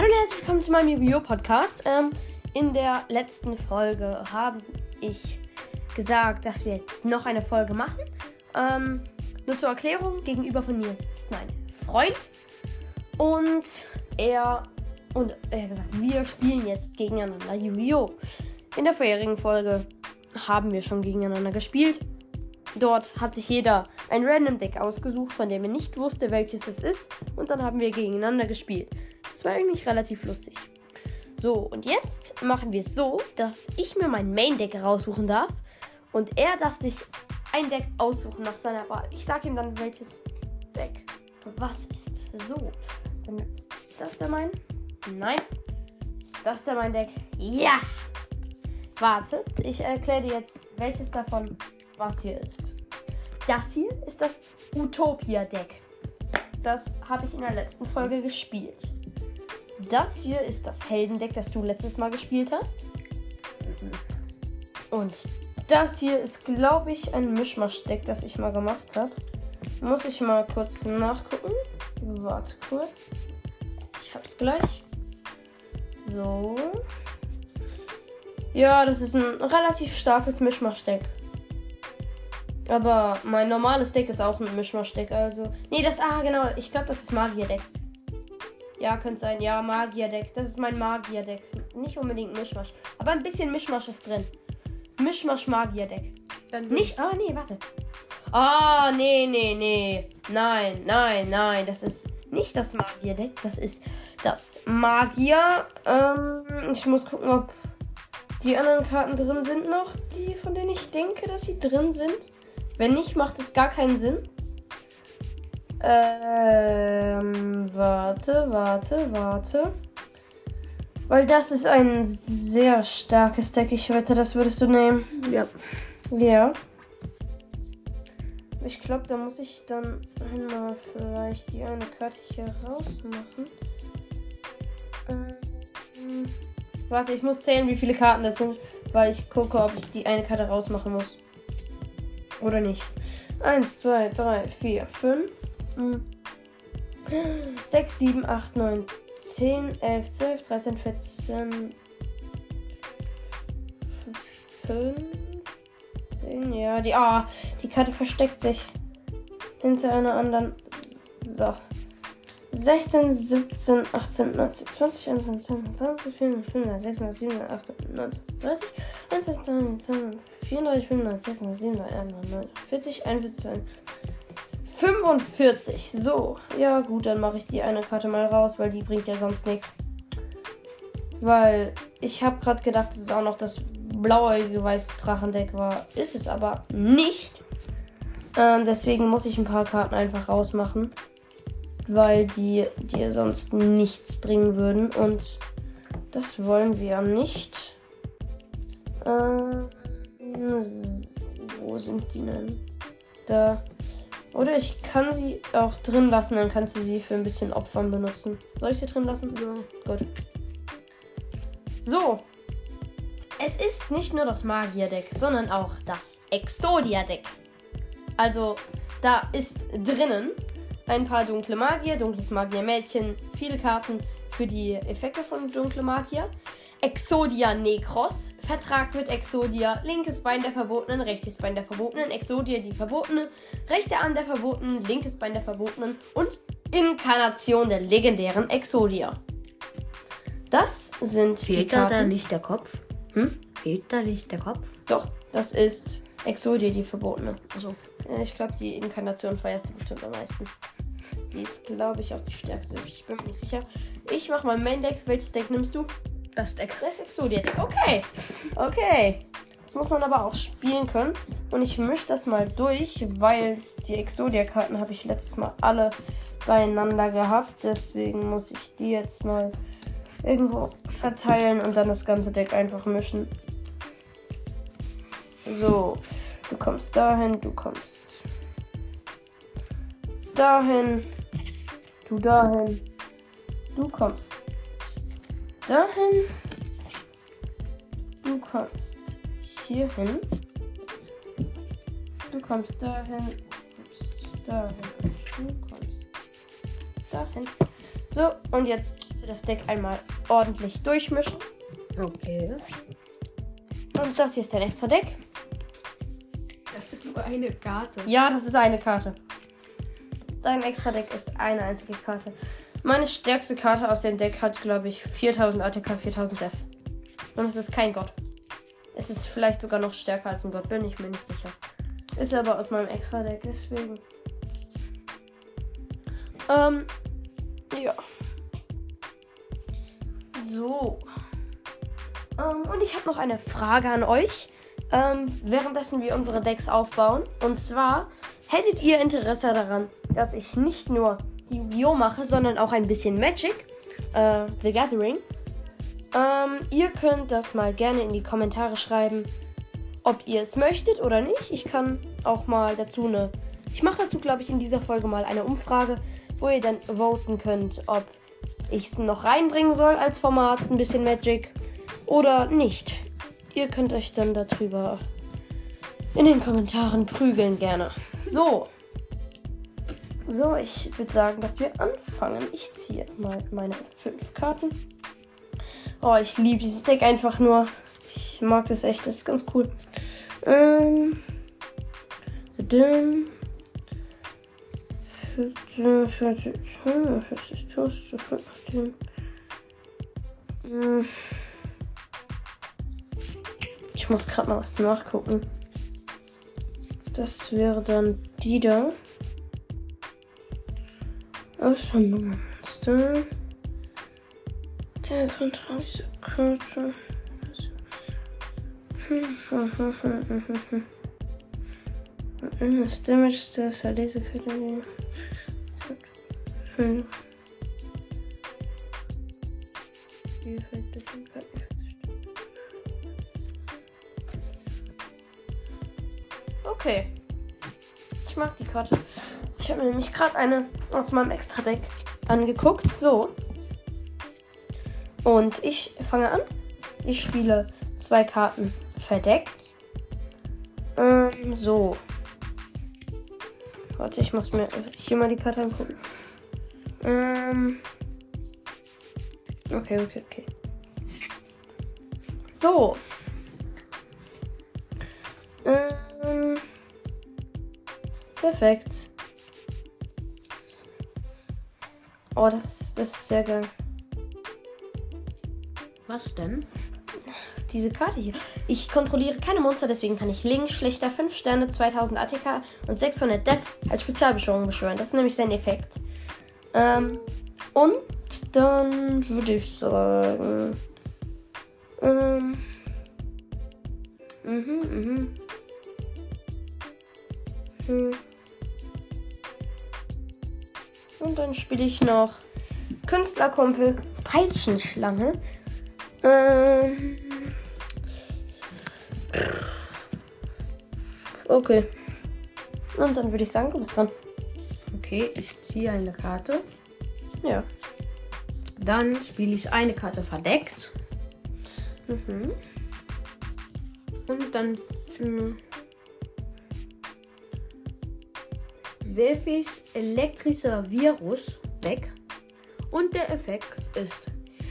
Hallo und herzlich willkommen zu meinem Yu-Gi-Oh! Podcast. Ähm, in der letzten Folge habe ich gesagt, dass wir jetzt noch eine Folge machen. Ähm, nur zur Erklärung, gegenüber von mir sitzt mein Freund. Und er und er hat gesagt, wir spielen jetzt gegeneinander Yu-Gi-Oh! In der vorherigen Folge haben wir schon gegeneinander gespielt. Dort hat sich jeder ein Random Deck ausgesucht, von dem er nicht wusste, welches es ist. Und dann haben wir gegeneinander gespielt. Das war eigentlich relativ lustig. So, und jetzt machen wir es so, dass ich mir mein Main Deck raussuchen darf. Und er darf sich ein Deck aussuchen nach seiner Wahl. Ich sage ihm dann, welches Deck was ist. So, dann ist das der mein? Nein. Ist das der mein Deck? Ja! Warte, ich erkläre dir jetzt, welches davon was hier ist. Das hier ist das Utopia-Deck. Das habe ich in der letzten Folge gespielt. Das hier ist das Heldendeck, das du letztes Mal gespielt hast. Und das hier ist, glaube ich, ein Mischmasch-Deck, das ich mal gemacht habe. Muss ich mal kurz nachgucken. Warte kurz. Ich hab's gleich. So. Ja, das ist ein relativ starkes Mischmasch-Deck. Aber mein normales Deck ist auch ein Mischmasch-Deck. Also. Nee, das. Ah, genau. Ich glaube, das ist Magier-Deck. Ja, könnte sein. Ja, Magier-Deck. Das ist mein Magier-Deck. Nicht unbedingt Mischmasch. Aber ein bisschen Mischmasch ist drin. Mischmasch-Magier-Deck. Nicht. Ah, nee, warte. Ah, nee, nee, nee. Nein, nein, nein. Das ist nicht das Magier-Deck. Das ist das Magier. Ähm, ich muss gucken, ob die anderen Karten drin sind noch. Die, von denen ich denke, dass sie drin sind. Wenn nicht, macht es gar keinen Sinn. Ähm, warte, warte, warte. Weil das ist ein sehr starkes Deck. Ich wette, das würdest du nehmen. Ja. Ja. Ich glaube, da muss ich dann einmal vielleicht die eine Karte hier rausmachen. Ähm, warte, ich muss zählen, wie viele Karten das sind, weil ich gucke, ob ich die eine Karte rausmachen muss. Oder nicht. 1, 2, 3, 4, 5, 6, 7, 8, 9, 10, 11, 12, 13, 14, 15. Ja, die. Ah, die Karte versteckt sich hinter einer anderen. So. 16, 17, 18, 19, 20, 21, 22, 23, 24, 25, 26, 27, 28, 30, 31, 32, 34, 35, 36, 37, 40, 41, 45. So, ja gut, dann mache ich die eine Karte mal raus, weil die bringt ja sonst nichts. Weil ich habe gerade gedacht, dass es auch noch das blaue Weiß-Drachendeck war. Ist es aber nicht. Ähm, deswegen muss ich ein paar Karten einfach rausmachen. Weil die dir sonst nichts bringen würden. Und das wollen wir nicht. Ähm, wo sind die denn? Da. Oder ich kann sie auch drin lassen, dann kannst du sie für ein bisschen Opfern benutzen. Soll ich sie drin lassen? Ja. Gut. So. Es ist nicht nur das Magier-Deck, sondern auch das Exodia-Deck. Also, da ist drinnen ein paar dunkle Magier, dunkles Magier-Mädchen, viele Karten für die Effekte von dunkle Magier. Exodia Necros, Vertrag mit Exodia, linkes Bein der Verbotenen, rechtes Bein der Verbotenen, Exodia die Verbotene, rechte Arm der Verbotenen, linkes Bein der Verbotenen und Inkarnation der legendären Exodia. Das sind Fehlt die Karten. da nicht der Kopf? Hm? Fehlt da nicht der Kopf? Doch, das ist Exodia die Verbotene. Also, Ich glaube, die Inkarnation feierst du bestimmt am meisten. Die ist, glaube ich, auch die stärkste. Ich bin mir nicht sicher. Ich mache mal Main Deck. Welches Deck nimmst du? Das Deck. Das Exodia-Deck. Okay. Okay. Das muss man aber auch spielen können. Und ich mische das mal durch, weil die Exodia-Karten habe ich letztes Mal alle beieinander gehabt. Deswegen muss ich die jetzt mal irgendwo verteilen und dann das ganze Deck einfach mischen. So. Du kommst dahin, du kommst dahin, du dahin, du kommst dahin, du kommst hier hin, du kommst dahin, du kommst dahin, du kommst dahin. So, und jetzt das Deck einmal ordentlich durchmischen. Okay. Und das hier ist dein extra Deck. Das ist nur eine Karte. Ja, das ist eine Karte. Dein extra Deck ist eine einzige Karte. Meine stärkste Karte aus dem Deck hat, glaube ich, 4000 ATK, 4000 Def. Und es ist kein Gott. Es ist vielleicht sogar noch stärker als ein Gott, bin ich mir nicht sicher. Ist aber aus meinem extra Deck, deswegen. Ähm, ja. So. Ähm, und ich habe noch eine Frage an euch, ähm, währenddessen wir unsere Decks aufbauen. Und zwar, hättet ihr Interesse daran, dass ich nicht nur Yu-Gi-Oh! mache, sondern auch ein bisschen Magic, äh, The Gathering? Ähm, ihr könnt das mal gerne in die Kommentare schreiben, ob ihr es möchtet oder nicht. Ich kann auch mal dazu eine. Ich mache dazu, glaube ich, in dieser Folge mal eine Umfrage, wo ihr dann voten könnt, ob ich es noch reinbringen soll als Format, ein bisschen Magic oder nicht. Ihr könnt euch dann darüber in den Kommentaren prügeln gerne. So. So, ich würde sagen, dass wir anfangen. Ich ziehe mal meine fünf Karten. Oh, ich liebe dieses Deck einfach nur. Ich mag das echt, das ist ganz cool. Ähm. Ich muss gerade mal was nachgucken. Das wäre dann die da. Monster. Der Kontrolle dieser Karte. Das Damage das hat diese Karte. Okay. Ich mag die Karte. Ich habe mir nämlich gerade eine aus meinem Extra-Deck angeguckt. So. Und ich fange an. Ich spiele zwei Karten verdeckt. Ähm, so. Warte, ich muss mir hier mal die Karte angucken. Ähm. Okay, okay, okay. So. Ähm. Perfekt. Oh, das ist, das ist sehr geil. Was denn? Diese Karte hier. Ich kontrolliere keine Monster, deswegen kann ich Link, Schlichter, 5 Sterne, 2000 ATK und 600 Death als Spezialbeschwörung beschwören. Das ist nämlich sein Effekt. Ähm, und dann würde ich sagen. Ähm. Mhm, mhm. Hm. Und dann spiele ich noch Künstlerkumpel Peitschenschlange. Ähm. Okay. Und dann würde ich sagen, du bist dran. Okay, ich ziehe eine Karte. Ja. Dann spiele ich eine Karte verdeckt. Mhm. Und dann mh, werfe ich elektrischer Virus weg. Und der Effekt ist,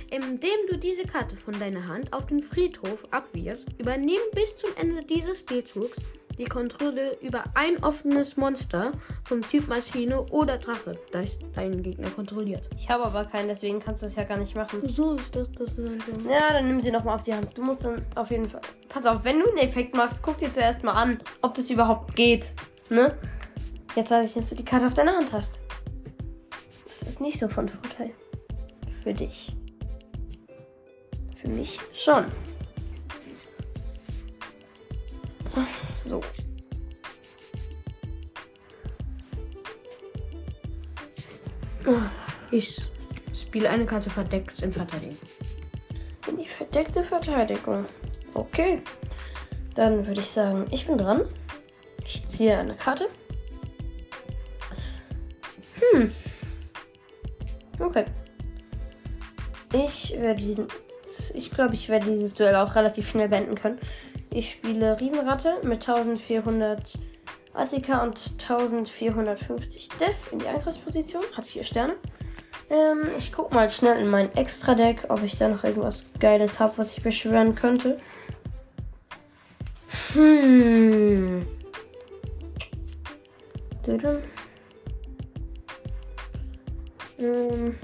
indem du diese Karte von deiner Hand auf den Friedhof abwirfst, übernehmen bis zum Ende dieses Spielzugs die Kontrolle über ein offenes Monster vom Typ Maschine oder Drache, das deinen Gegner kontrolliert. Ich habe aber keinen, deswegen kannst du es ja gar nicht machen. So ist das, das ist so. Ja, dann nimm sie nochmal auf die Hand. Du musst dann auf jeden Fall. Pass auf, wenn du einen Effekt machst, guck dir zuerst mal an, ob das überhaupt geht. Ne? Jetzt weiß ich, dass du die Karte auf deiner Hand hast. Das ist nicht so von Vorteil. Für dich. Für mich schon. So. Ich spiele eine Karte verdeckt in Verteidigung. In die verdeckte Verteidigung. Okay. Dann würde ich sagen, ich bin dran. Ich ziehe eine Karte. Hm. Okay. Ich werde diesen. Ich glaube, ich werde dieses Duell auch relativ schnell beenden können. Ich spiele Riesenratte mit 1400 ATK und 1450 Def in die Angriffsposition. Hat vier Sterne. Ähm, ich guck mal schnell in mein Extra-Deck, ob ich da noch irgendwas Geiles habe, was ich beschwören könnte. Hm. Bitte. Ähm.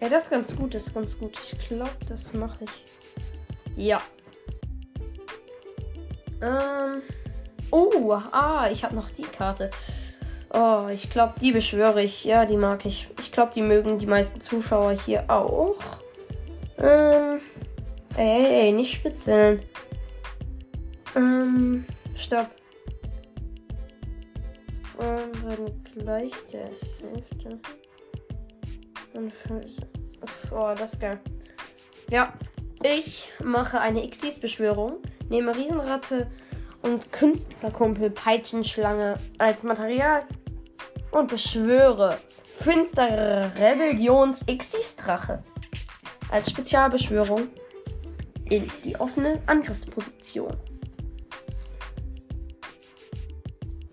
Ja, das ist ganz gut, das ist ganz gut. Ich glaube, das mache ich. Ja. Ähm. Oh, ah, ich habe noch die Karte. Oh, ich glaube, die beschwöre ich. Ja, die mag ich. Ich glaube, die mögen die meisten Zuschauer hier auch. Ähm. Ey, ey, nicht spitzeln. Ähm, stopp. Ähm, werden gleich der Hälfte. Oh, das ist geil. Ja, ich mache eine Xyz-Beschwörung, nehme Riesenratte und Künstlerkumpel Peitschenschlange als Material und beschwöre finstere Rebellions Xyz-Drache als Spezialbeschwörung in die offene Angriffsposition.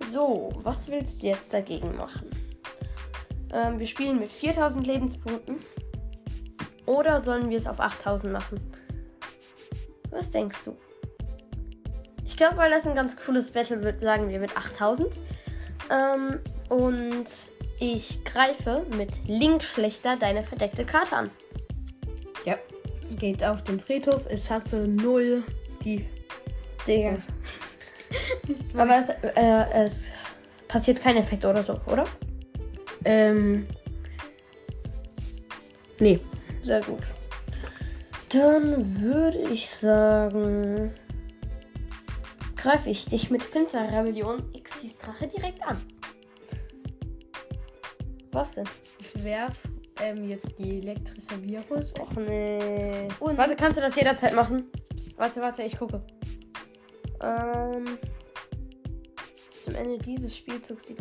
So, was willst du jetzt dagegen machen? Ähm, wir spielen mit 4000 Lebenspunkten. Oder sollen wir es auf 8000 machen? Was denkst du? Ich glaube, weil das ein ganz cooles Battle wird, sagen wir mit 8000. Ähm, und ich greife mit Link schlechter deine verdeckte Karte an. Ja. Geht auf den Friedhof. Es hatte null die. Digga. Aber es, äh, es passiert kein Effekt oder so, oder? Ähm. Nee. Sehr gut. Dann würde ich sagen, greife ich dich mit Finster Rebellion Xyz Drache direkt an. Was denn? Ich werf ähm, jetzt die elektrische Virus. Och nee. Und- warte, kannst du das jederzeit machen? Warte, warte, ich gucke. Ähm. Zum Ende dieses Spielzugs die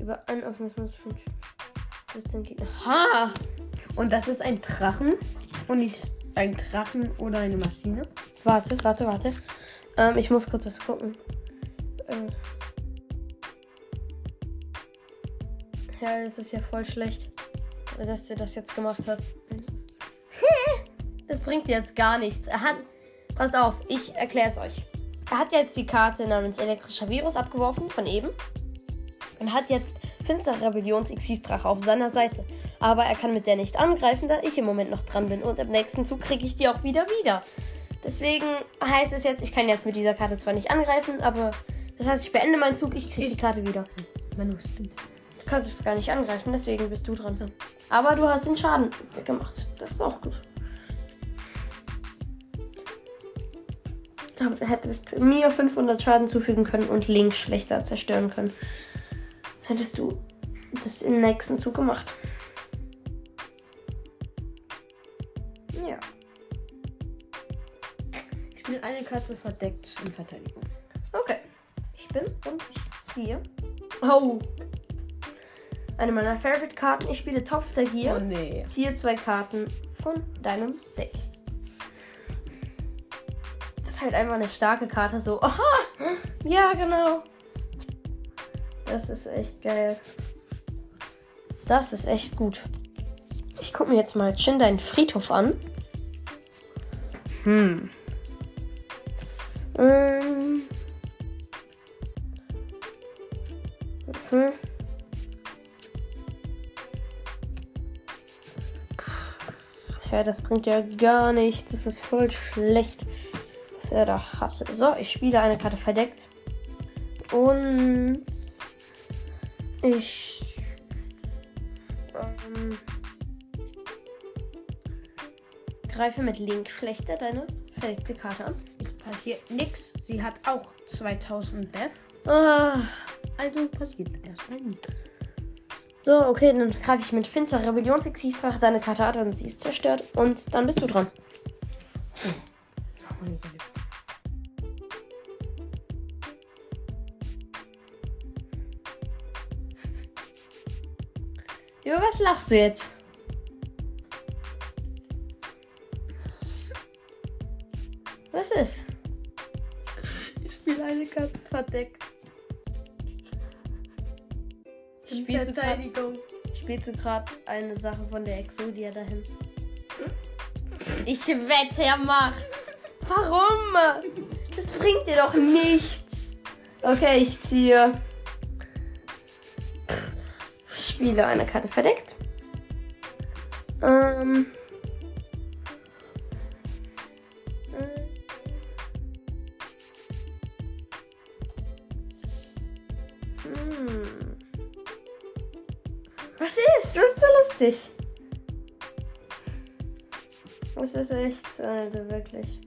über ein offenes Muss bis den Gegner. Ha! Und das ist ein Drachen. Und nicht ein Drachen oder eine Maschine. Warte, warte, warte. Ähm, ich muss kurz was gucken. Äh. Ja, das ist ja voll schlecht, dass du das jetzt gemacht hast. Das bringt jetzt gar nichts. Er hat. Passt auf, ich erkläre es euch. Er hat jetzt die Karte namens elektrischer Virus abgeworfen von eben. Und hat jetzt Finstere Rebellions Xyz-Drache auf seiner Seite. Aber er kann mit der nicht angreifen, da ich im Moment noch dran bin. Und im nächsten Zug kriege ich die auch wieder wieder. Deswegen heißt es jetzt, ich kann jetzt mit dieser Karte zwar nicht angreifen, aber das heißt, ich beende meinen Zug, ich kriege die Karte wieder. Manu, stimmt. Du kannst es gar nicht angreifen, deswegen bist du dran. Aber du hast den Schaden gemacht. Das ist auch gut. Aber du hättest mir 500 Schaden zufügen können und Link schlechter zerstören können. Hättest du das im nächsten Zug gemacht. Ja. Eine Karte verdeckt in Verteidigung. Okay. Ich bin und ich ziehe. Oh. Eine meiner Favorite-Karten. Ich spiele Topf der Gier. Oh nee. Ziehe zwei Karten von deinem Deck. Das ist halt einfach eine starke Karte. So, aha! Ja, genau. Das ist echt geil. Das ist echt gut. Ich gucke mir jetzt mal Chin deinen Friedhof an. Hm. Ähm. Mhm. Ja, das bringt ja gar nichts. Das ist voll schlecht, was er da hasse. So, ich spiele eine Karte verdeckt. Und ich ähm, greife mit Link schlechter deine verdeckte Karte an. Passiert nichts. Sie hat auch 2000 Death. Ah, Also passiert erstmal nichts. so, okay, dann greife ich mit Finster Rebellionsexisdrache deine Karte an und sie ist zerstört. Und dann bist du dran. Über was lachst du jetzt? Was ist? Ich spiele eine Karte verdeckt. Spielst Verteidigung. Spielst du gerade eine Sache von der Exodia dahin? Ich wette, er macht's. Warum? Das bringt dir doch nichts. Okay, ich ziehe. Spiele eine Karte verdeckt. Ähm. Lustig? Das ist echt, Alter, wirklich.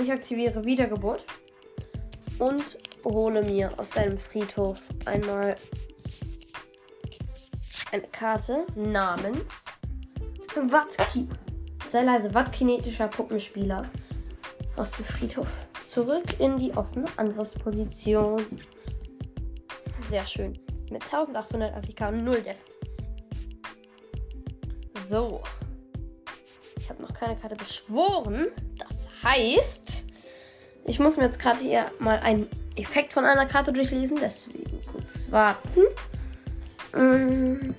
Ich aktiviere Wiedergeburt und hole mir aus deinem Friedhof einmal eine Karte namens Wattki. Sei leise, Wattkinetischer Puppenspieler aus dem Friedhof. Zurück in die offene Angriffsposition. Sehr schön. Mit 1800 ATK und 0 Def. So. Ich habe noch keine Karte beschworen. Das heißt, ich muss mir jetzt gerade hier mal einen Effekt von einer Karte durchlesen. Deswegen kurz warten. Ähm.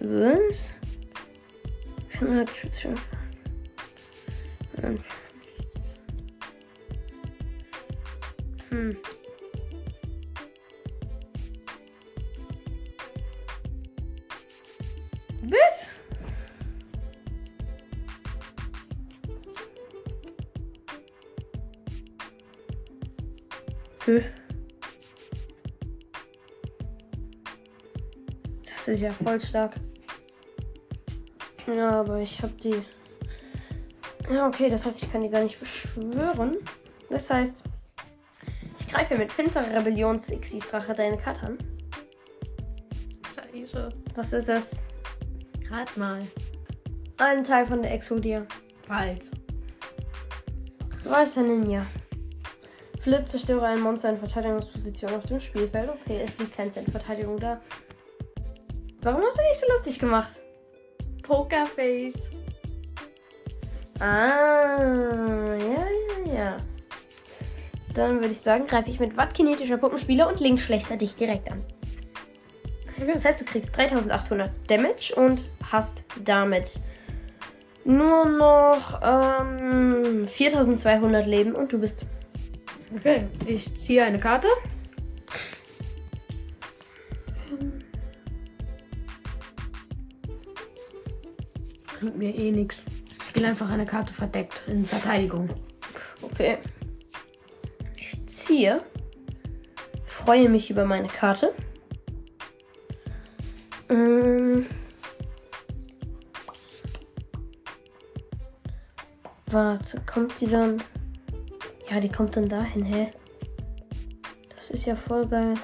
Was? Kann man halt schon. Hm. Hm. Das ist ja voll stark. Ja, aber ich habe die. Ja, okay, das heißt, ich kann die gar nicht beschwören. Das heißt, ich greife mit finsterer Rebellions Xyz Drache deine Karte an. Scheiße. Was ist das? Rat mal. Ein Teil von der Exodia. Falsch. Weißer Ninja. Flip, zerstöre ein Monster in Verteidigungsposition auf dem Spielfeld. Okay, es liegt kein Cent Verteidigung da. Warum hast du nicht so lustig gemacht? Pokerface. Ah, ja, ja, ja. Dann würde ich sagen, greife ich mit Wattkinetischer Puppenspieler und Link schlechter dich direkt an. Das heißt, du kriegst 3800 Damage und hast damit nur noch ähm, 4200 Leben und du bist Okay, ich ziehe eine Karte. Bringt mir eh nichts. Ich spiele einfach eine Karte verdeckt in Verteidigung. Okay. Ich ziehe. Freue mich über meine Karte. Ähm. Warte, kommt die dann? Ja, die kommt dann dahin, hä? Das ist ja voll geil.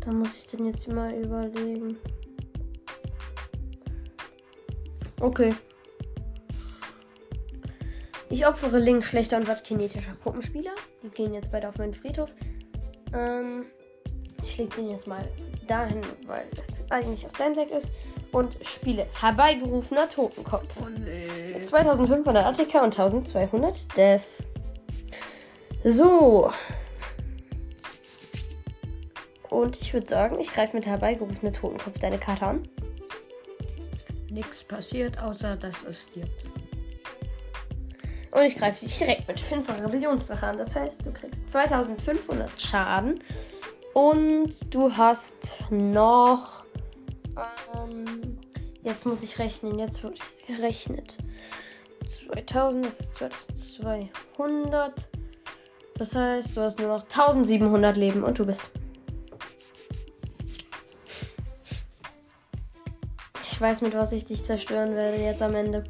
Da muss ich denn jetzt mal überlegen. Okay. Ich opfere Link schlechter und wattkinetischer Puppenspieler. Die gehen jetzt beide auf meinen Friedhof. Ähm, ich lege den jetzt mal dahin, weil das eigentlich aus deinem Deck ist. Und spiele herbeigerufener Totenkopf. Oh nee. 2500 ATK und 1200 Def. So. Und ich würde sagen, ich greife mit herbeigerufener Totenkopf deine Karte an. Nichts passiert, außer dass es stirbt. Und ich greife dich direkt mit finsterer Rebellionsdrache an. Das heißt, du kriegst 2500 Schaden. Und du hast noch. Ähm, jetzt muss ich rechnen. Jetzt wird gerechnet. 2000, das ist 2200. Das heißt, du hast nur noch 1700 Leben und du bist. Ich weiß, mit was ich dich zerstören werde jetzt am Ende.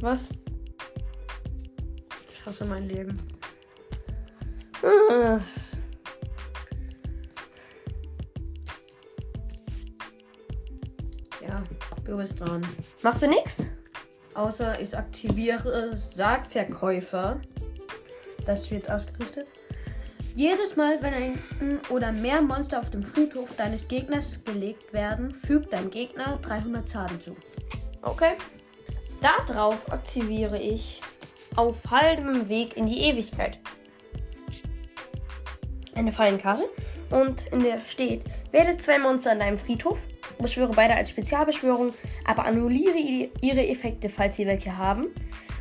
Was? Ich hasse mein Leben. Du bist dran. Machst du nix? Außer ich aktiviere Sargverkäufer. Das wird ausgerichtet. Jedes Mal, wenn ein oder mehr Monster auf dem Friedhof deines Gegners gelegt werden, fügt dein Gegner 300 Schaden zu. Okay. Darauf aktiviere ich auf halbem Weg in die Ewigkeit. Eine Fallenkarte. Und in der steht, wähle zwei Monster an deinem Friedhof, beschwöre beide als Spezialbeschwörung, aber annulliere ihre Effekte, falls sie welche haben.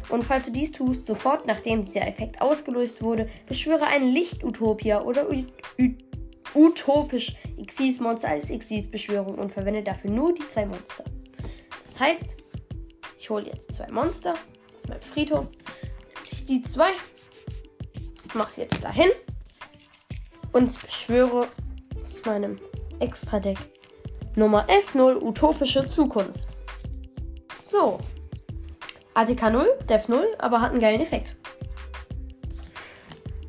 Und falls du dies tust, sofort nachdem dieser Effekt ausgelöst wurde, beschwöre ein Licht-Utopia oder utopisch Xyz-Monster als Xyz-Beschwörung und verwende dafür nur die zwei Monster. Das heißt, ich hole jetzt zwei Monster aus meinem Friedhof, nämlich die zwei, mache sie jetzt dahin und beschwöre aus meinem Extra-Deck Nummer F0 Utopische Zukunft. So. ATK 0, Def 0, aber hat einen geilen Effekt.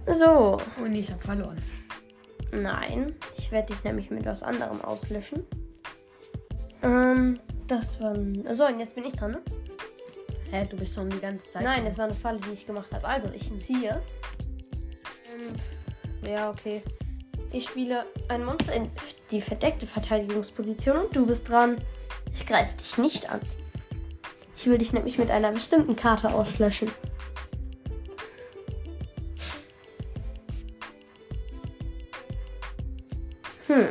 So. Und ich habe verloren. Nein, ich werde dich nämlich mit was anderem auslöschen. Ähm, das war. So, und jetzt bin ich dran, ne? Hä, du bist schon die ganze Zeit. Nein, das war eine Falle, die ich gemacht habe. Also, ich ziehe. Ähm, ja, okay. Ich spiele ein Monster in die verdeckte Verteidigungsposition und du bist dran. Ich greife dich nicht an. Ich will dich nämlich mit einer bestimmten Karte auslöschen. Hm.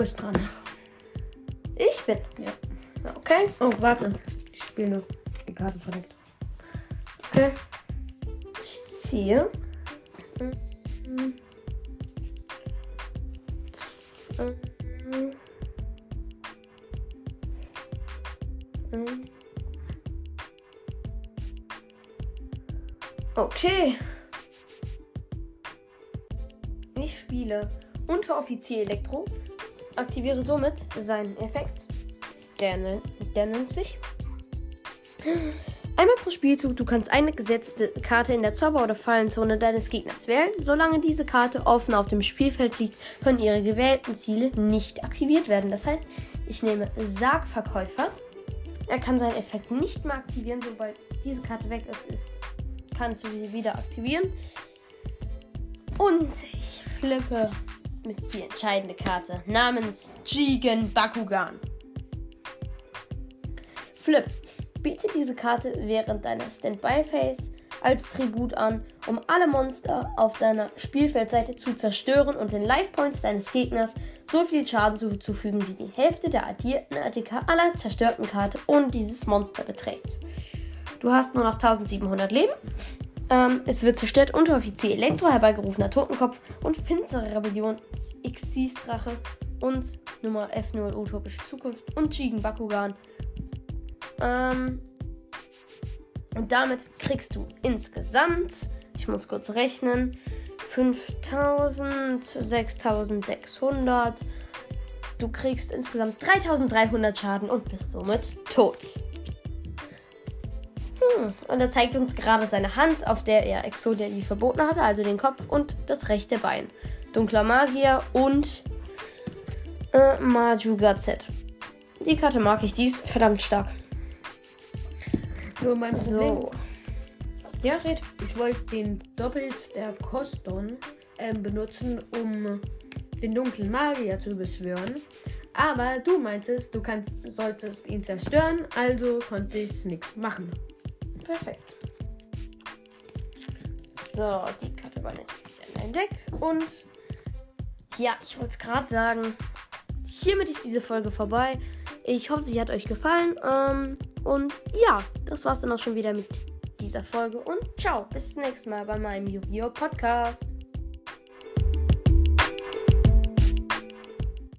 Bist dran. Ich bin. Ja. Okay. Oh, warte. Ich spiele noch die Karte verdeckt. Okay. Ich ziehe. Okay. Ich spiele Unteroffizier Elektro. Aktiviere somit seinen Effekt. Der, ne- der nennt sich. Einmal pro Spielzug, du kannst eine gesetzte Karte in der Zauber- oder Fallenzone deines Gegners wählen. Solange diese Karte offen auf dem Spielfeld liegt, können ihre gewählten Ziele nicht aktiviert werden. Das heißt, ich nehme Sargverkäufer. Er kann seinen Effekt nicht mehr aktivieren, sobald diese Karte weg ist, ist kannst du sie wieder aktivieren. Und ich flippe die entscheidende Karte namens Jigen Bakugan. Flip. Biete diese Karte während deiner Standby-Phase als Tribut an, um alle Monster auf deiner Spielfeldseite zu zerstören und den Life-Points deines Gegners so viel Schaden zuzufügen, wie die Hälfte der addierten ATK aller zerstörten Karte ohne dieses Monster beträgt. Du hast nur noch 1700 Leben. Ähm, es wird zerstört Unteroffizier Elektro, herbeigerufener Totenkopf und finstere Rebellion Xyz Drache und Nummer F0 Utopische Zukunft und Jigen Bakugan. Ähm, und damit kriegst du insgesamt, ich muss kurz rechnen, 5000, 6600. Du kriegst insgesamt 3300 Schaden und bist somit tot. Hm, und er zeigt uns gerade seine Hand, auf der er Exodia die verboten hatte, also den Kopf und das rechte Bein. Dunkler Magier und äh, Majuga Z. Die Karte mag ich, die ist verdammt stark. Nur mein Problem. So. Ja, red. Ich wollte den Doppelt der Koston ähm, benutzen, um den dunklen Magier zu beschwören. Aber du meintest, du kannst, solltest ihn zerstören, also konnte ich nichts machen. Perfekt. So, die Karte war jetzt Deck. Und ja, ich wollte es gerade sagen. Hiermit ist diese Folge vorbei. Ich hoffe, sie hat euch gefallen. Ähm, und ja, das war's dann auch schon wieder mit dieser Folge. Und ciao, bis zum nächsten Mal bei meinem Yu-Gi-Oh! Podcast.